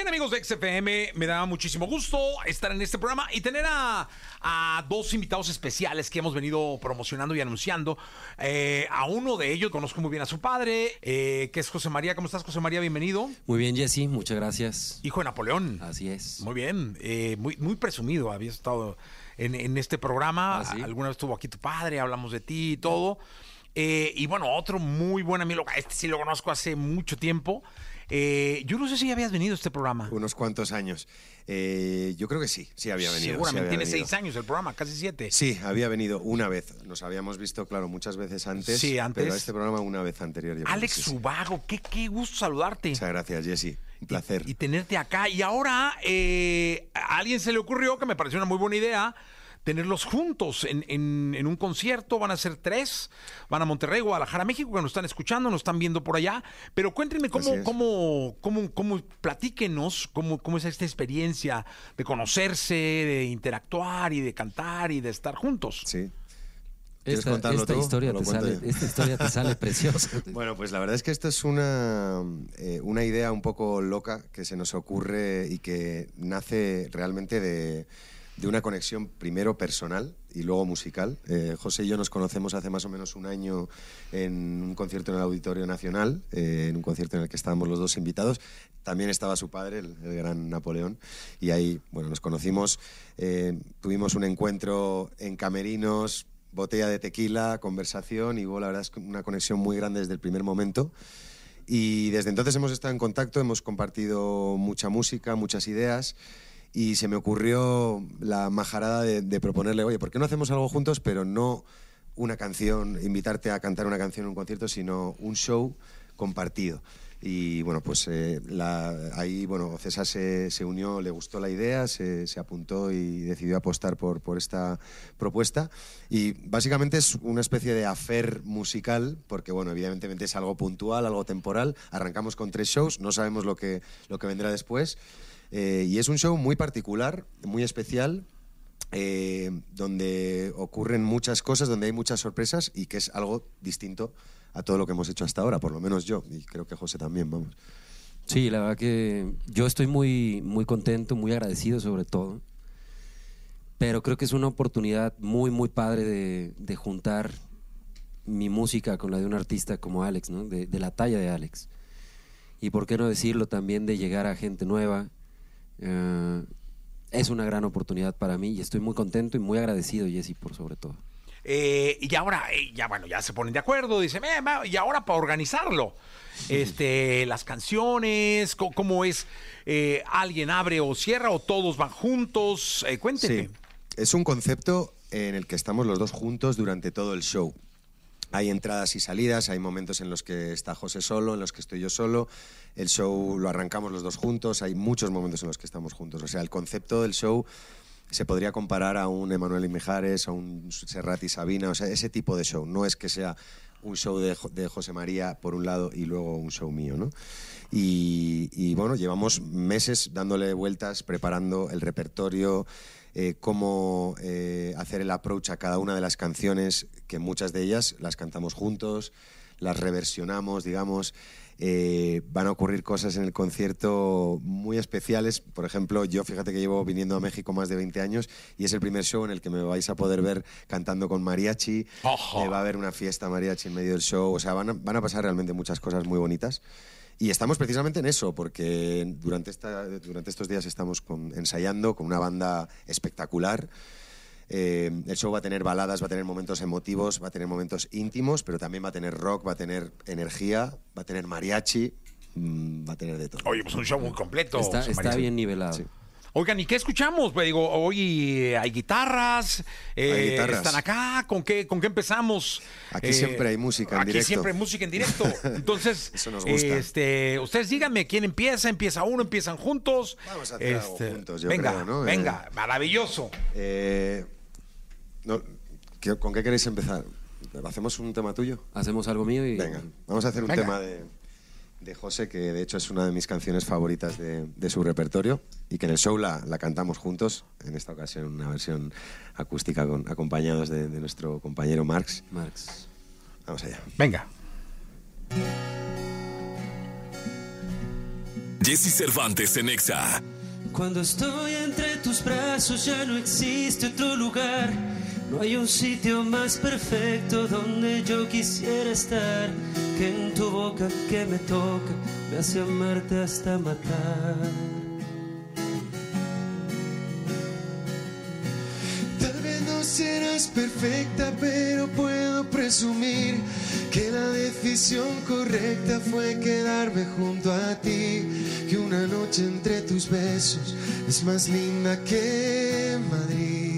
Bien, amigos de XFM, me da muchísimo gusto estar en este programa y tener a, a dos invitados especiales que hemos venido promocionando y anunciando. Eh, a uno de ellos conozco muy bien a su padre, eh, que es José María. ¿Cómo estás, José María? Bienvenido. Muy bien, Jesse, muchas gracias. Hijo de Napoleón. Así es. Muy bien, eh, muy, muy presumido. Habías estado en, en este programa. ¿Ah, sí? Alguna vez estuvo aquí tu padre, hablamos de ti y todo. Eh, y bueno, otro muy buen amigo, este sí lo conozco hace mucho tiempo. Eh, yo no sé si habías venido a este programa. Unos cuantos años. Eh, yo creo que sí, sí había venido. sí Seguramente había tiene venido. seis años el programa, casi siete. Sí, había venido una vez. Nos habíamos visto, claro, muchas veces antes. Sí, antes. Pero a este programa una vez anterior. yo Alex sí. Subago, qué, qué gusto saludarte. Muchas gracias, Jesse. Un placer. Y, y tenerte acá. Y ahora eh, a alguien se le ocurrió, que me pareció una muy buena idea, tenerlos juntos en, en- en un concierto. Van a ser tres. Van a Monterrey, Guadalajara, México, que nos están escuchando, nos están viendo por allá. Pero cuéntenme cómo, cómo, cómo, cómo, platíquenos cómo, cómo es esta experiencia de conocerse, de interactuar y de cantar y de estar juntos. Sí. ¿Quieres Esta, contarlo esta historia ¿O lo te sale, esta historia te sale preciosa. Bueno, pues la verdad es que esto es una, eh, una idea un poco loca que se nos ocurre y que nace realmente de, de una conexión primero personal y luego musical. Eh, José y yo nos conocemos hace más o menos un año en un concierto en el Auditorio Nacional, eh, en un concierto en el que estábamos los dos invitados. También estaba su padre, el, gran Napoleón, y ahí bueno, nos conocimos, eh, tuvimos un encuentro en camerinos, botella de tequila, conversación y hubo la verdad es una conexión muy grande desde el primer momento. Y desde entonces hemos estado en contacto, hemos compartido mucha música, muchas ideas y se me ocurrió la majarada de, proponerle, oye, ¿por qué no hacemos algo juntos, pero no una canción, invitarte a cantar una canción en un concierto, sino un show compartido? Y bueno, pues eh, ahí, bueno, César se, unió, le gustó la idea, se, se apuntó y decidió apostar por, por esta propuesta. Y básicamente es una especie de afer musical, porque bueno, evidentemente es algo puntual, algo temporal. Arrancamos con tres shows, no sabemos lo que, lo que vendrá después. Eh, y es un show muy particular, muy especial, eh, donde ocurren muchas cosas, donde hay muchas sorpresas y que es algo distinto a todo lo que hemos hecho hasta ahora, por lo menos yo, y creo que José también, vamos. Sí, la verdad que yo estoy muy, muy contento, muy agradecido sobre todo. Pero creo que es una oportunidad muy, muy padre de, de juntar mi música con la de un artista como Alex, ¿no? De, de la talla de Alex. Y por qué no decirlo también de llegar a gente nueva. Eh, es una gran oportunidad para mí y estoy muy contento y muy agradecido, Jesse, por sobre todo. Eh, y ahora, eh, ya bueno, ya se ponen de acuerdo, dicen, "Eh, y ahora para organizarlo, este, las canciones, cómo es, eh, alguien abre o cierra o todos van juntos, eh, cuénteme. Sí, es un concepto en el que estamos los dos juntos durante todo el show. Hay entradas y salidas, hay momentos en los que está José solo, en los que estoy yo solo. El show lo arrancamos los dos juntos, hay muchos momentos en los que estamos juntos. O sea, el concepto del show se podría comparar a un Emanuel y Mijares, a un Serrat y Sabina, o sea, ese tipo de show. No es que sea un show de, Jo- de José María por un lado y luego un show mío, ¿no? Y, y, bueno, llevamos meses dándole vueltas, preparando el repertorio, eh, cómo eh, hacer el approach a cada una de las canciones, que muchas de ellas las cantamos juntos, las reversionamos, digamos. Eh, van a ocurrir cosas en el concierto muy especiales. Por ejemplo, yo fíjate que llevo viniendo a México más de 20 años y es el primer show en el que me vais a poder ver cantando con mariachi. Eh, va a haber una fiesta mariachi en medio del show. O sea, van a, van a pasar realmente muchas cosas muy bonitas. Y estamos precisamente en eso, porque durante, esta, durante estos días estamos con- ensayando con una banda espectacular. Eh, el show va a tener baladas, va a tener momentos emotivos, va a tener momentos íntimos, pero también va a tener rock, va a tener energía, va a tener mariachi, mm, va a tener de todo. Oye, pues un show muy completo. Está, bien nivelado. Sí. Oigan, ¿y qué escuchamos? Pues digo, hoy eh, hay guitarras, eh, Hay guitarras. están acá, ¿con qué, con qué empezamos? Eh, Aquí siempre hay música en aquí directo. siempre hay música en directo. Entonces, Eso nos gusta. este, ustedes díganme quién empieza, empieza uno, empiezan juntos. Este, Vamos a hacer algo juntos, yo venga, creo, ¿no? venga, maravilloso. Eh, no, ¿qué- ¿Con qué queréis empezar? ¿Hacemos un tema tuyo? Hacemos algo mío y... Venga, vamos a hacer un Venga. tema de, de José, que de hecho es una de mis canciones favoritas de, de su repertorio y que en el show la, la cantamos juntos, en esta ocasión una versión acústica con, acompañados de, de nuestro compañero Marx. Marx. Vamos allá. Venga. Jesse Cervantes en Exa. Cuando estoy entre tus brazos ya no existe otro lugar. No hay un sitio más perfecto donde yo quisiera estar que en tu boca que me toca, me hace amarte hasta matar. Tal vez no serás perfecta, pero puedo presumir que la decisión correcta fue quedarme junto a ti. Que una noche entre tus besos es más linda que Madrid.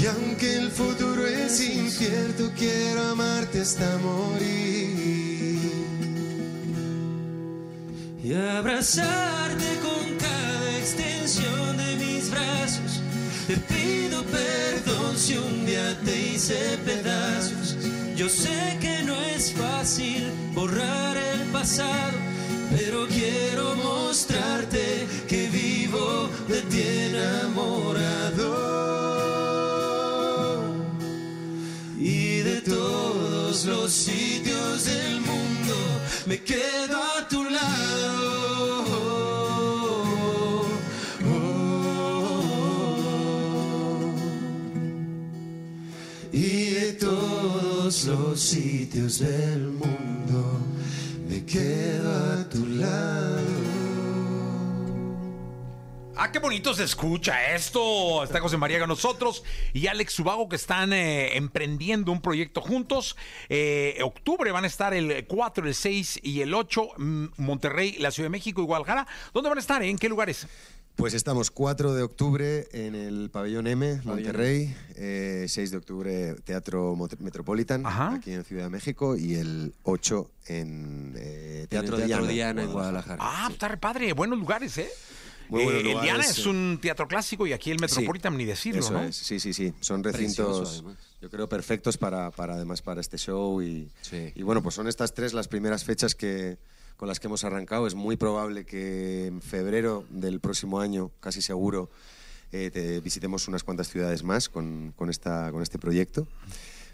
Y aunque el futuro es incierto, quiero amarte hasta morir. y abrazarte con cada extensión de mis brazos. Te pido perdón si un día te hice pedazos. Yo sé que no es fácil borrar el pasado, pero quiero mostrarte todos los sitios del mundo me quedo a tu lado. Y de todos los sitios del mundo me quedo a tu lado. Ah, qué bonito se escucha esto. Está José María con nosotros y Alex Subago que están eh, emprendiendo un proyecto juntos. Eh, octubre van a estar el 4, el 6 y el 8, mm, Monterrey, la Ciudad de México y Guadalajara. ¿Dónde van a estar? ¿En qué lugares? Pues estamos 4 de octubre en el Pabellón M, Monterrey, eh, 6 de octubre Teatro Metropolitan, Ajá. aquí en Ciudad de México, y el 8 en eh, Teatro, en Teatro Diana, Diana en Guadalajara. Ah, está re padre, buenos lugares, ¿eh? Muy Eh, el Diana es un teatro clásico y aquí el Metropolitan Sí, ni decirlo, eso ¿no? es, sí, sí, sí. Son recintos, yo creo, perfectos para, para además para este show. Y, Sí. y bueno, pues son estas tres las primeras fechas que, con las que hemos arrancado. Es muy probable que en febrero del próximo año, casi seguro, eh, te- visitemos unas cuantas ciudades más con, con, esta, con este proyecto.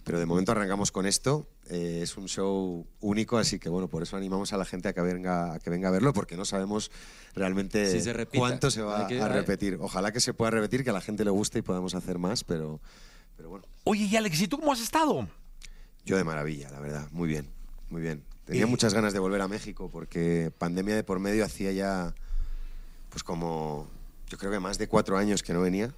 Pero de momento arrancamos con esto. Eh, es un show único, así que bueno, por eso animamos a la gente a que venga a, que venga a verlo, porque no sabemos realmente Si se repita. cuánto se va que- a repetir. Ojalá que se pueda repetir, que a la gente le guste y podamos hacer más, pero, pero bueno, Oye, y Alex, ¿y tú cómo has estado? yo de maravilla, la verdad, muy bien, muy bien. Tenía Y- muchas ganas de volver a México porque pandemia de por medio hacía ya, pues como, yo creo que más de cuatro años que no venía.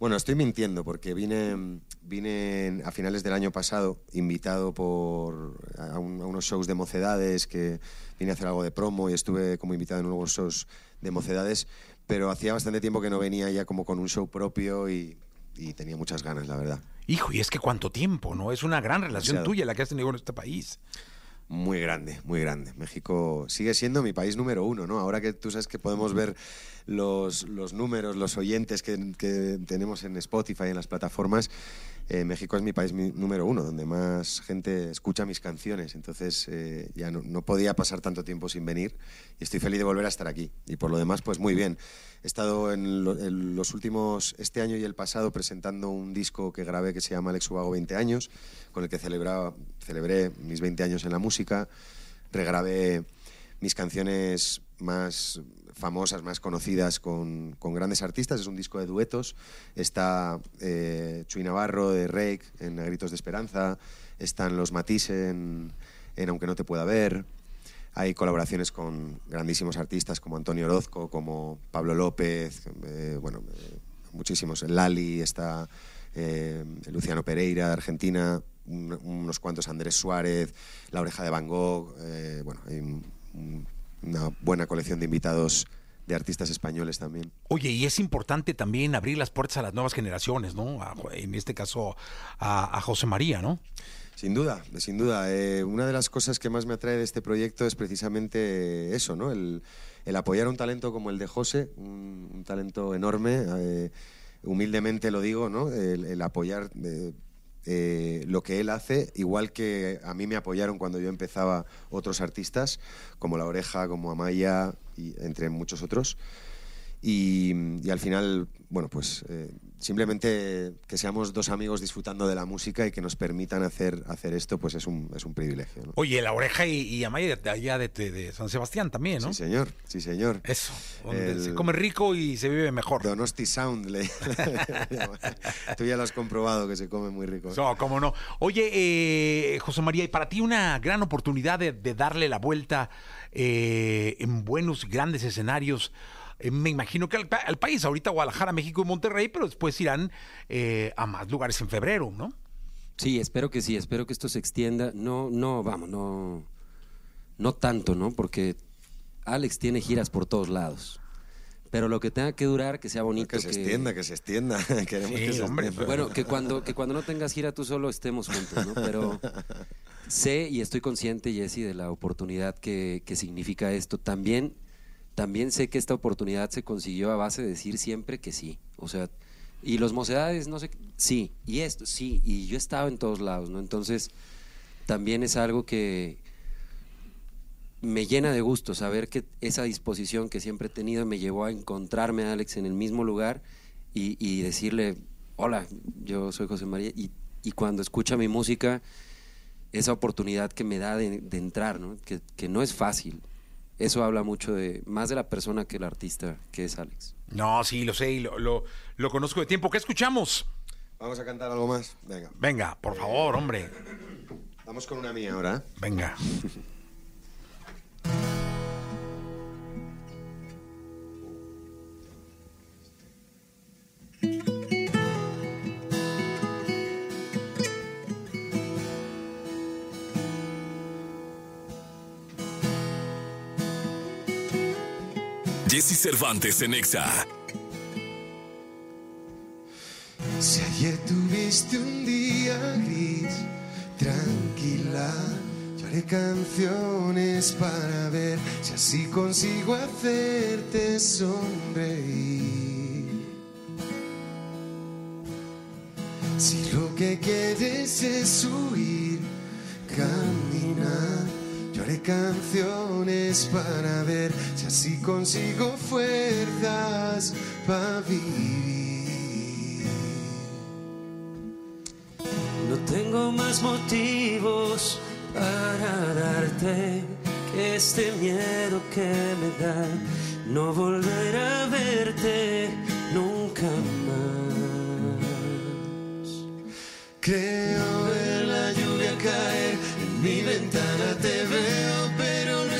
Bueno, estoy mintiendo porque vine, vine a finales del año pasado invitado por a, un- a unos shows de mocedades que vine a hacer algo de promo y estuve como invitado en unos shows de mocedades, pero hacía bastante tiempo que no venía ya como con un show propio y, y tenía muchas ganas, la verdad. Hijo, y es que cuánto tiempo, ¿no? Es una gran relación Demasiado. tuya la que has tenido con este país. Muy grande, muy grande. México sigue siendo mi país número uno, ¿no? Ahora que tú sabes que podemos ver los, los números, los oyentes que, que tenemos en Spotify, en las plataformas, eh, México es mi país mi- número uno, donde más gente escucha mis canciones. Entonces eh, ya no, no podía pasar tanto tiempo sin venir y estoy feliz de volver a estar aquí. Y por lo demás, pues muy bien. He estado en, lo- en los últimos, este año y el pasado, presentando un disco que grabé que se llama Alex Ubago 20 años, con el que celebré mis 20 años en la música. Regrabé mis canciones más famosas, más conocidas con, con grandes artistas. Es un disco de duetos. Está eh, Chuy Navarro de Rake en Gritos de Esperanza. Están los Matisse en, en Aunque no te pueda ver. Hay colaboraciones con grandísimos artistas como Antonio Orozco, como Pablo López, eh, bueno, eh, muchísimos. Lali, está eh, Luciano Pereira de Argentina, un- unos cuantos Andrés Suárez, La Oreja de Van Gogh, eh, bueno, hay un- un- una buena colección de invitados de artistas españoles también. Oye, y es importante también abrir las puertas a las nuevas generaciones, ¿no? A- en este caso a José María, ¿no? Sin duda, sin duda. Eh, una de las cosas que más me atrae de este proyecto es precisamente eso, ¿no? El, el apoyar un talento como el de José, un, talento enorme, eh, humildemente lo digo, ¿no? El, apoyar eh, lo que él hace, igual que a mí me apoyaron cuando yo empezaba otros artistas, como La Oreja, como Amaya, y entre muchos otros. Y, al final, bueno, pues simplemente que seamos dos amigos disfrutando de la música y que nos permitan hacer, hacer esto, pues es un, es un privilegio. ¿no? Oye, la oreja y, y Amaya de allá de, de- de San Sebastián también, ¿no? Sí, señor, sí, señor. Eso, donde El- se come rico y se vive mejor. Donosti Sound, le. Tú ya lo has comprobado que se come muy rico. No, cómo no. Oye, eh, José María, y para ti una gran oportunidad de, de darle la vuelta eh, en buenos, grandes escenarios. Eh, me imagino que al, pa- al país, ahorita Guadalajara, México y Monterrey, pero después irán eh, a más lugares en febrero, ¿no? Sí, espero que sí, espero que esto se extienda. No, no, vamos, no, no tanto, ¿no? Porque Alex tiene giras por todos lados. Pero lo que tenga que durar, que sea bonito. que se extienda, que se extienda. Queremos Sí, que se hombre, extienda. Bueno, que cuando, que cuando no tengas gira tú solo estemos juntos, ¿no? Pero sé y estoy consciente, Jesse, de la oportunidad que, que significa esto. También, también sé que esta oportunidad se consiguió a base de decir siempre que sí. O sea, y los mocedades, no sé, sí, y esto, sí, y yo estaba en todos lados, ¿no? Entonces, también es algo que me llena de gusto saber que esa disposición que siempre he tenido me llevó a encontrarme a Alex en el mismo lugar y, decirle, hola, yo soy José María, y, cuando escucha mi música, esa oportunidad que me da de, entrar, ¿no? Que no es fácil. Eso habla mucho de más de la persona que el artista que es Alex. No, sí, lo sé y lo, lo, lo conozco de tiempo. ¿Qué escuchamos? Vamos a cantar algo más. Venga, Venga, por favor, hombre. vamos con una mía ahora. Venga. Jesse Cervantes en Exa. Si ayer tuviste un día gris, tranquila, yo haré canciones para ver si así consigo hacerte sonreír. Si lo que quieres es huir, caminar, yo haré canciones para ver si así consigo fuerzas para vivir. No tengo más motivos para darte que este miedo que me da no volver a verte nunca más. Creo ver la lluvia caer en mi ventana, te veo,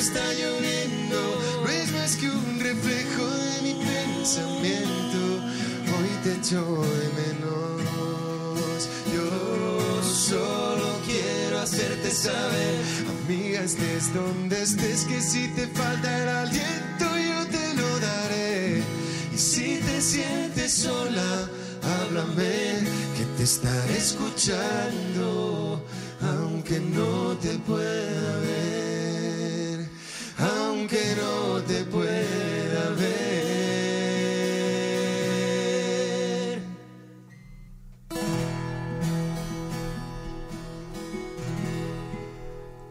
está lloviendo. No es más que un reflejo de mi pensamiento. Hoy te echo de menos. Yo solo quiero hacerte saber, amiga, estés donde estés, que si te falta el aliento, yo te lo daré. Y si te sientes sola, háblame, que te estaré escuchando, aunque no te pueda ver, te pueda ver.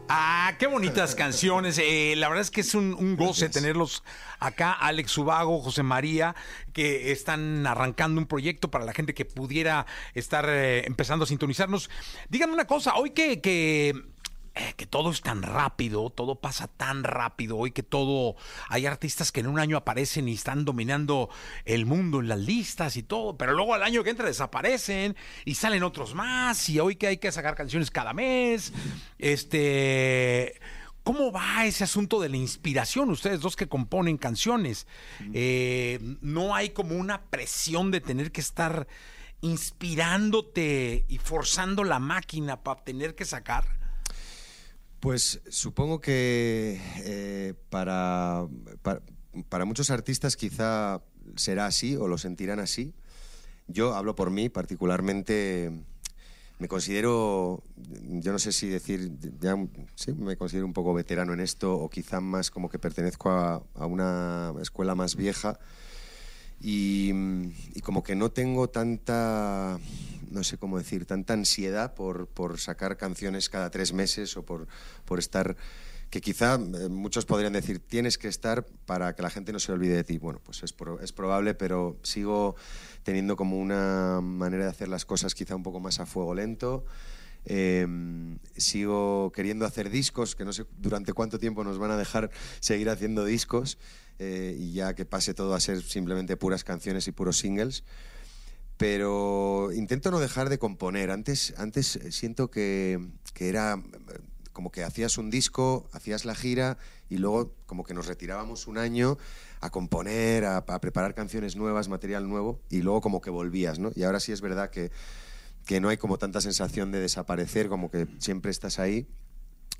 Ah, qué bonitas canciones. Eh, la verdad es que es un, un goce tenerlos acá. Alex Ubago, José María, que están arrancando un proyecto para la gente que pudiera estar eh, empezando a sintonizarnos. Díganme una cosa, hoy que, que, eh, que todo es tan rápido, todo pasa tan rápido, hoy que todo, hay artistas que en un año aparecen y están dominando el mundo en las listas y todo, pero luego al año que entra desaparecen y salen otros más y hoy que hay que sacar canciones cada mes, este... ¿Cómo va ese asunto de la inspiración? Ustedes dos que componen canciones, eh, ¿no hay como una presión de tener que estar inspirándote y forzando la máquina para tener que sacar? Pues supongo que eh, para, para, muchos artistas quizá será así o lo sentirán así. Yo hablo por mí, particularmente me considero, yo no sé si decir, ya, sí, me considero un poco veterano en esto o quizá más como que pertenezco a, a una escuela más vieja y, y como que no tengo tanta, no sé cómo decir, tanta ansiedad por, por sacar canciones cada tres meses o por, por estar que quizá eh, muchos podrían decir, tienes que estar para que la gente no se olvide de ti. Bueno, pues es, pro- es probable, pero sigo teniendo como una manera de hacer las cosas quizá un poco más a fuego lento. Eh, sigo queriendo hacer discos, que no sé durante cuánto tiempo nos van a dejar seguir haciendo discos eh, y ya que pase todo a ser simplemente puras canciones y puros singles. Pero intento no dejar de componer. Antes, antes eh, siento que, que era eh, como que hacías un disco, hacías la gira y luego como que nos retirábamos un año a componer, a, a preparar canciones nuevas, material nuevo y luego como que volvías, ¿no? Y ahora sí es verdad que, que no hay como tanta sensación de desaparecer, como que siempre estás ahí.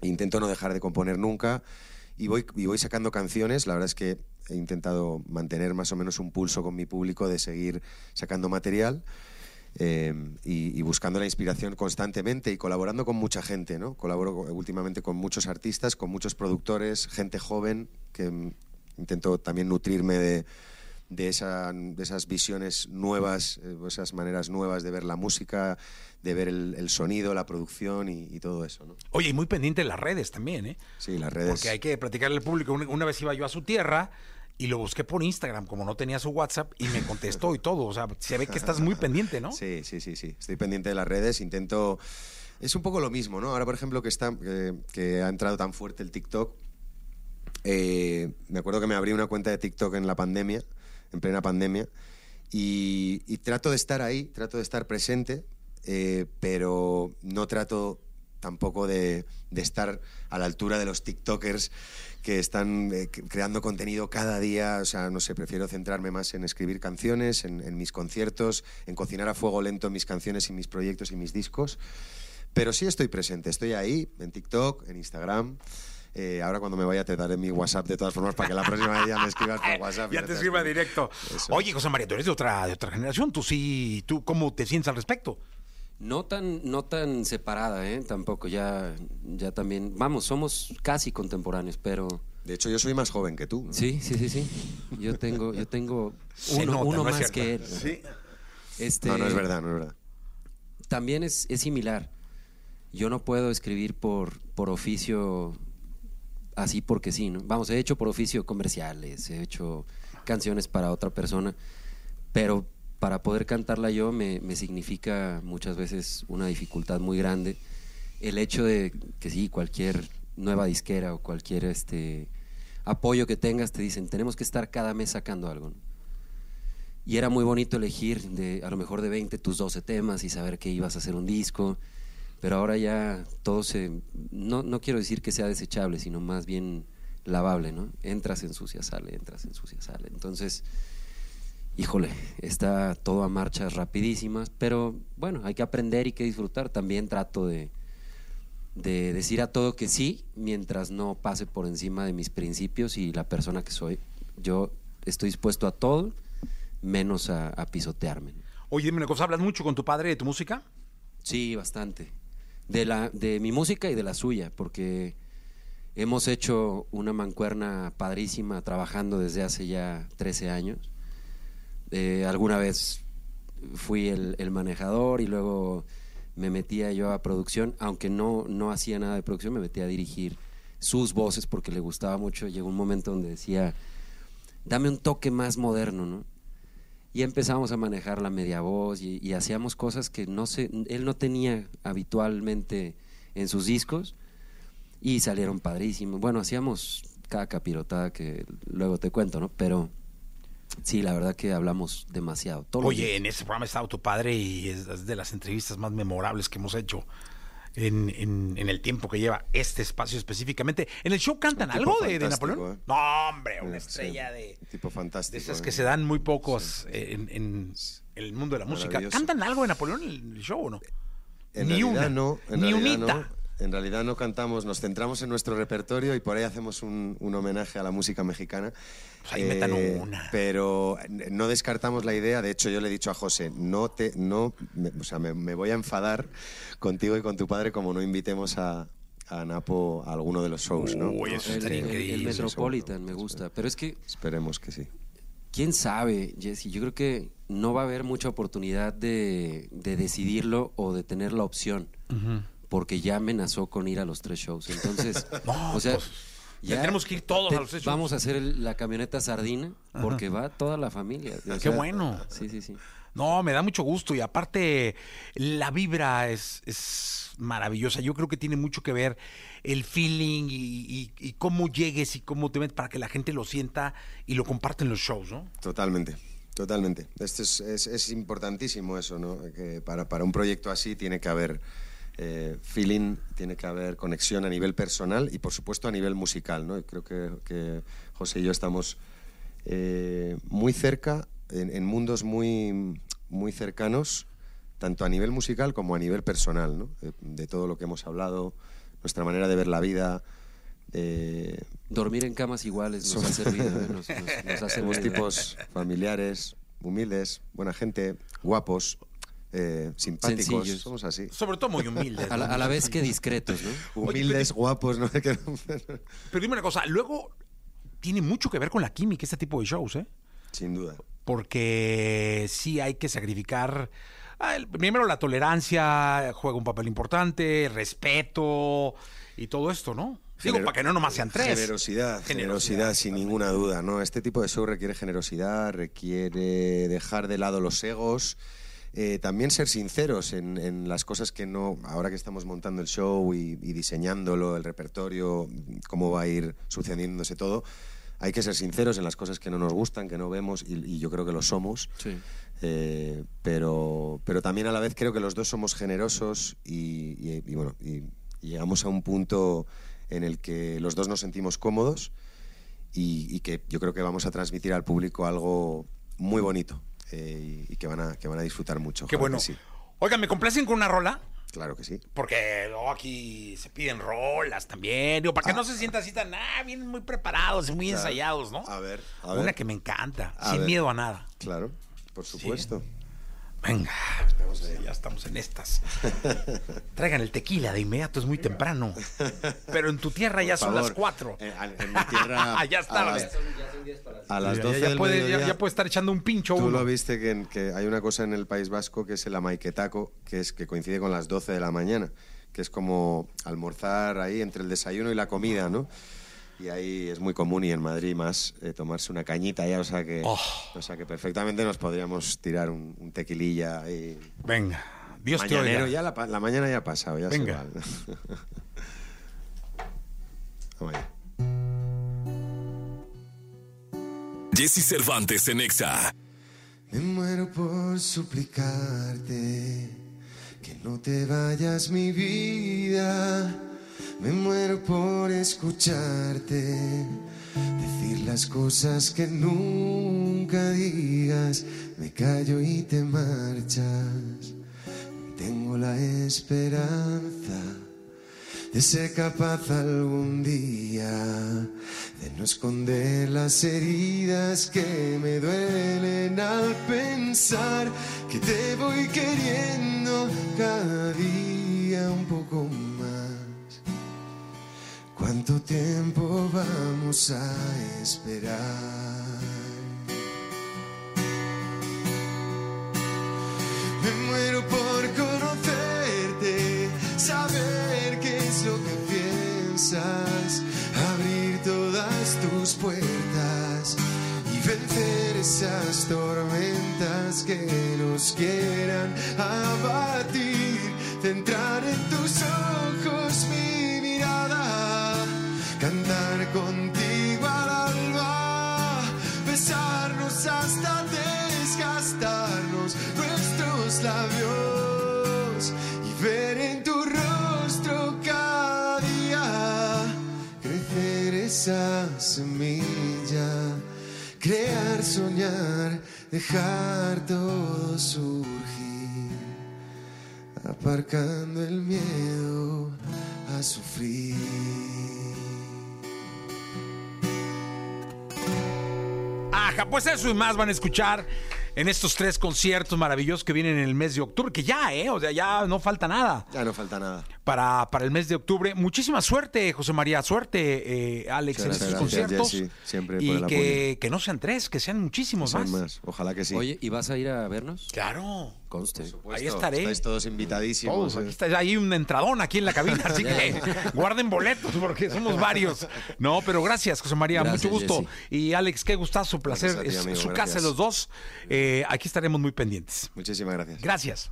Intento no dejar de componer nunca y voy, y voy sacando canciones. La verdad es que he intentado mantener más o menos un pulso con mi público de seguir sacando material eh, y, buscando la inspiración constantemente y colaborando con mucha gente. ¿no? Colaboro co- últimamente con muchos artistas, con muchos productores, gente joven que mm, intento también nutrirme de, de, esa- de esas visiones nuevas, eh, esas maneras nuevas de ver la música, de ver el, el sonido, la producción y, y todo eso. ¿no? Oye, y muy pendiente de las redes también, ¿eh? Sí, las redes. Porque hay que platicarle al público. Una, vez iba yo a su tierra y lo busqué por Instagram, como no tenía su WhatsApp, y me contestó y todo. O sea, se ve que estás muy pendiente, ¿no? Sí, sí, sí, sí. Estoy pendiente de las redes, intento... Es un poco lo mismo, ¿no? Ahora, por ejemplo, que, está, que, que ha entrado tan fuerte el TikTok, eh, me acuerdo que me abrí una cuenta de TikTok en la pandemia, en plena pandemia, y, y trato de estar ahí, trato de estar presente, eh, pero no trato tampoco de, de estar a la altura de los TikTokers que están eh, creando contenido cada día. O sea, no sé, prefiero centrarme más en escribir canciones, en, en mis conciertos, en cocinar a fuego lento mis canciones y mis proyectos y mis discos. Pero sí estoy presente, estoy ahí, en TikTok, en Instagram. Eh, ahora cuando me vaya te daré mi WhatsApp de todas formas para que la próxima vez ya me escribas por WhatsApp. Ya te escriba directo. Eso. Oye, José María, tú eres de otra, de otra generación. Tú sí, tú cómo te sientes al respecto. No tan, no tan separada, ¿eh? Tampoco, ya, ya también, vamos, somos casi contemporáneos, pero De hecho, yo soy más joven que tú. ¿no? sí, sí, sí, sí. Yo tengo, yo tengo uno, nota, uno ¿no es más que él. Sí. Este, No, no es verdad, no es verdad. También es, es similar. Yo no puedo escribir por, por oficio así porque sí, ¿no? Vamos, he hecho por oficio comerciales, he hecho canciones para otra persona, pero para poder cantarla yo me, significa muchas veces una dificultad muy grande. El hecho de que sí, cualquier nueva disquera o cualquier este apoyo que tengas te dicen, tenemos que estar cada mes sacando algo. Y era muy bonito elegir de a lo mejor de 20 tus 12 temas y saber que ibas a hacer un disco. Pero ahora ya todo se... No, no quiero decir que sea desechable, sino más bien lavable, ¿no? Entras, ensucia, sale, entras, ensucia, sale. Entonces, híjole, está todo a marchas rapidísimas, pero bueno, hay que aprender y que disfrutar. También trato de, de decir a todo que sí, mientras no pase por encima de mis principios y la persona que soy. Yo estoy dispuesto a todo, menos a, a pisotearme. Oye, dime una cosa, ¿hablas mucho con tu padre de tu música? Sí, bastante. De, la, de mi música y de la suya, porque hemos hecho una mancuerna padrísima trabajando desde hace ya 13 años. Eh, alguna vez fui el, el manejador y luego me metía yo a producción, aunque no, no hacía nada de producción, me metía a dirigir sus voces porque le gustaba mucho. Llegó un momento donde decía, dame un toque más moderno, ¿no? Y empezamos a manejar la media voz y, y hacíamos cosas que no se, él no tenía habitualmente en sus discos y salieron padrísimos. Bueno, hacíamos cada capirotada que luego te cuento, ¿no? Pero sí, la verdad que hablamos demasiado. todos los Oye, en ese programa ha estado tu padre y es de las entrevistas más memorables que hemos hecho en, en- en el tiempo que lleva este espacio específicamente. ¿En el show cantan algo de, Napoleón? ¿eh? No, hombre, una Sí, estrella de, Tipo fantástico. de esas ¿eh? que se dan muy pocos eh, en, en el mundo de la música. ¿Cantan algo de Napoleón en el show o no? En Ni una, no, en ni unita. no. En realidad no cantamos, nos centramos en nuestro repertorio y por ahí hacemos un, un homenaje a la música mexicana. Eh, Pues ahí metan una. Pero no descartamos la idea, de hecho yo le he dicho a José, no te, no, me- o sea, me, me voy a enfadar contigo y con tu padre como no invitemos a, a Napo a alguno de los shows, ¿no? Uy, eso el, estaría el- el increíble. Metropolitan me gusta. Pero es que Esperemos que sí. ¿Quién sabe, Jesse? Yo creo que no va a haber mucha oportunidad de, de decidirlo o de tener la opción. Porque ya amenazó con ir a los tres shows. Entonces, No, o sea, pues, tendremos que ir todos te- a los tres shows. Vamos a hacer el- la camioneta sardina porque va toda la familia. O Qué bueno. Sí, sí, sí. No, me da mucho gusto y aparte la vibra es, es maravillosa. Yo creo que tiene mucho que ver el feeling y, y- y cómo llegues y cómo te metes para que la gente lo sienta y lo comparte en los shows, ¿no? Totalmente, totalmente. Esto es, es- es importantísimo eso, ¿no? Que para, para un proyecto así tiene que haber eh, feeling, tiene que haber conexión a nivel personal y por supuesto a nivel musical, ¿no? Y creo que, que José y yo estamos eh, muy cerca, en, en mundos muy, muy cercanos, tanto a nivel musical como a nivel personal, ¿no? De, de todo lo que hemos hablado, nuestra manera de ver la vida. eh, Dormir en camas iguales nos ha servido. ¿eh? Nos, nos- nos ha somos servido. tipos familiares, humildes, buena gente, guapos, eh, simpáticos. Sencillos. Somos así. Sobre todo muy humildes. A la, ¿no? a la vez que discretos, ¿no? Humildes, guapos, ¿no? No- Pero dime una cosa, luego tiene mucho que ver con la química este tipo de shows, ¿eh? Sin duda. Porque sí hay que sacrificar. ah, Primero la tolerancia juega un papel importante, respeto y todo esto, ¿no? Digo, Gener- para que no nomás sean tres. Generosidad, generosidad, sin ninguna duda, ¿no? Este tipo de show requiere generosidad, requiere dejar de lado los egos, eh, también ser sinceros en, en las cosas que no, ahora que estamos montando el show y, y diseñándolo, el repertorio, cómo va a ir sucediéndose todo, hay que ser sinceros en las cosas que no nos gustan, que no vemos, y, y yo creo que lo somos. Sí. Eh, pero, pero también a la vez creo que los dos somos generosos y, y- bueno, llegamos a un punto en el que los dos nos sentimos cómodos y, y que yo creo que vamos a transmitir al público algo muy bonito eh, y, que, van a, que van a disfrutar mucho. Qué bueno. sí. Oigan, ¿me complacen con una rola? Claro que sí. Porque luego aquí se piden rolas también. Digo, para que no se sienta así tan, ah, vienen muy preparados y muy Claro. ensayados, ¿no? A ver, a Una ver. que me encanta, A sin ver. miedo a nada. Claro, por supuesto. Venga, ya estamos en estas. Traigan el tequila de inmediato, es muy temprano. Pero en tu tierra ya son las favor. cuatro. Eh, en- en mi tierra, ya es a las- A las Ya- 12 ya, del puede, ya- mediodía- ya puede estar echando un pincho Tú uno. lo viste que, que hay una cosa en el País Vasco que es el amaiquetaco, que es que coincide con las 12 de la mañana, que es como almorzar ahí entre el desayuno y la comida, ¿no? Y ahí es muy común y en Madrid más eh, tomarse una cañita ya, o sea que, Oh. o sea que perfectamente nos podríamos tirar un, un tequililla ahí. Venga, Dios te Mañanero, oiga. ya la, mañana ya ha pasado, ya Venga. se va. Vamos allá. Jesse Cervantes en Exa. Me muero por suplicarte que no te vayas mi vida. Me muero por escucharte decir las cosas que nunca digas. Me callo y te marchas. Tengo la esperanza de ser capaz algún día de no esconder las heridas que me duelen al pensar que te voy queriendo cada día un poco más. ¿Cuánto tiempo vamos a esperar? Me muero por conocerte, saber qué es lo que piensas, abrir todas tus puertas y vencer esas tormentas que nos quieran abatir, centrar en tus ojos soñar, dejar todo surgir, aparcando el miedo a sufrir. Ajá, pues eso y más van a escuchar en estos tres conciertos maravillosos que vienen en el mes de octubre, que ya, ¿eh? O sea, ya no falta nada Ya no falta nada. para, para el mes de octubre. Muchísima suerte, José María, suerte, eh, Alex, en Muchas estos gracias, conciertos. Jessy, siempre por y el que, que no sean tres, que sean muchísimos más. más. Ojalá que sí. Oye, ¿y vas a ir a vernos? Claro. Conste. Ahí estaré. Estáis todos invitadísimos. Todos, aquí eh. está, hay un entradón aquí en la cabina, así que guarden boletos porque somos varios. No, pero gracias, José María, Gracias, mucho gusto. Jesse. Y Alex, qué gustazo, placer. Ti, es su casa de los dos. Eh, aquí estaremos muy pendientes. Muchísimas gracias. Gracias.